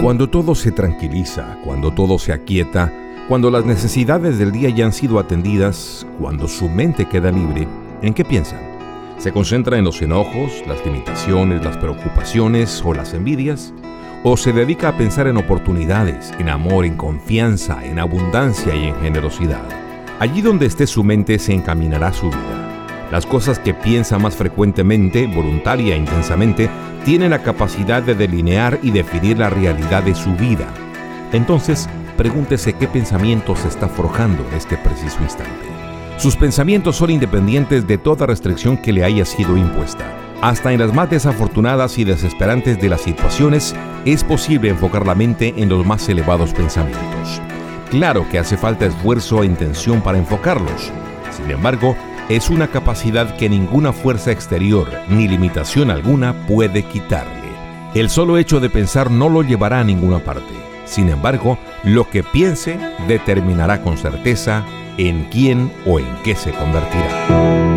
Cuando todo se tranquiliza, cuando todo se aquieta, cuando las necesidades del día ya han sido atendidas, cuando su mente queda libre, ¿en qué piensan? ¿Se concentra en los enojos, las limitaciones, las preocupaciones o las envidias? ¿O se dedica a pensar en oportunidades, en amor, en confianza, en abundancia y en generosidad? Allí donde esté su mente se encaminará su vida. Las cosas que piensa más frecuentemente, voluntaria e intensamente, tienen la capacidad de delinear y definir la realidad de su vida. Entonces, pregúntese qué pensamientos está forjando en este preciso instante. Sus pensamientos son independientes de toda restricción que le haya sido impuesta. Hasta en las más desafortunadas y desesperantes de las situaciones es posible enfocar la mente en los más elevados pensamientos. Claro que hace falta esfuerzo e intención para enfocarlos. Sin embargo, es una capacidad que ninguna fuerza exterior ni limitación alguna puede quitarle. El solo hecho de pensar no lo llevará a ninguna parte. Sin embargo, lo que piense determinará con certeza en quién o en qué se convertirá.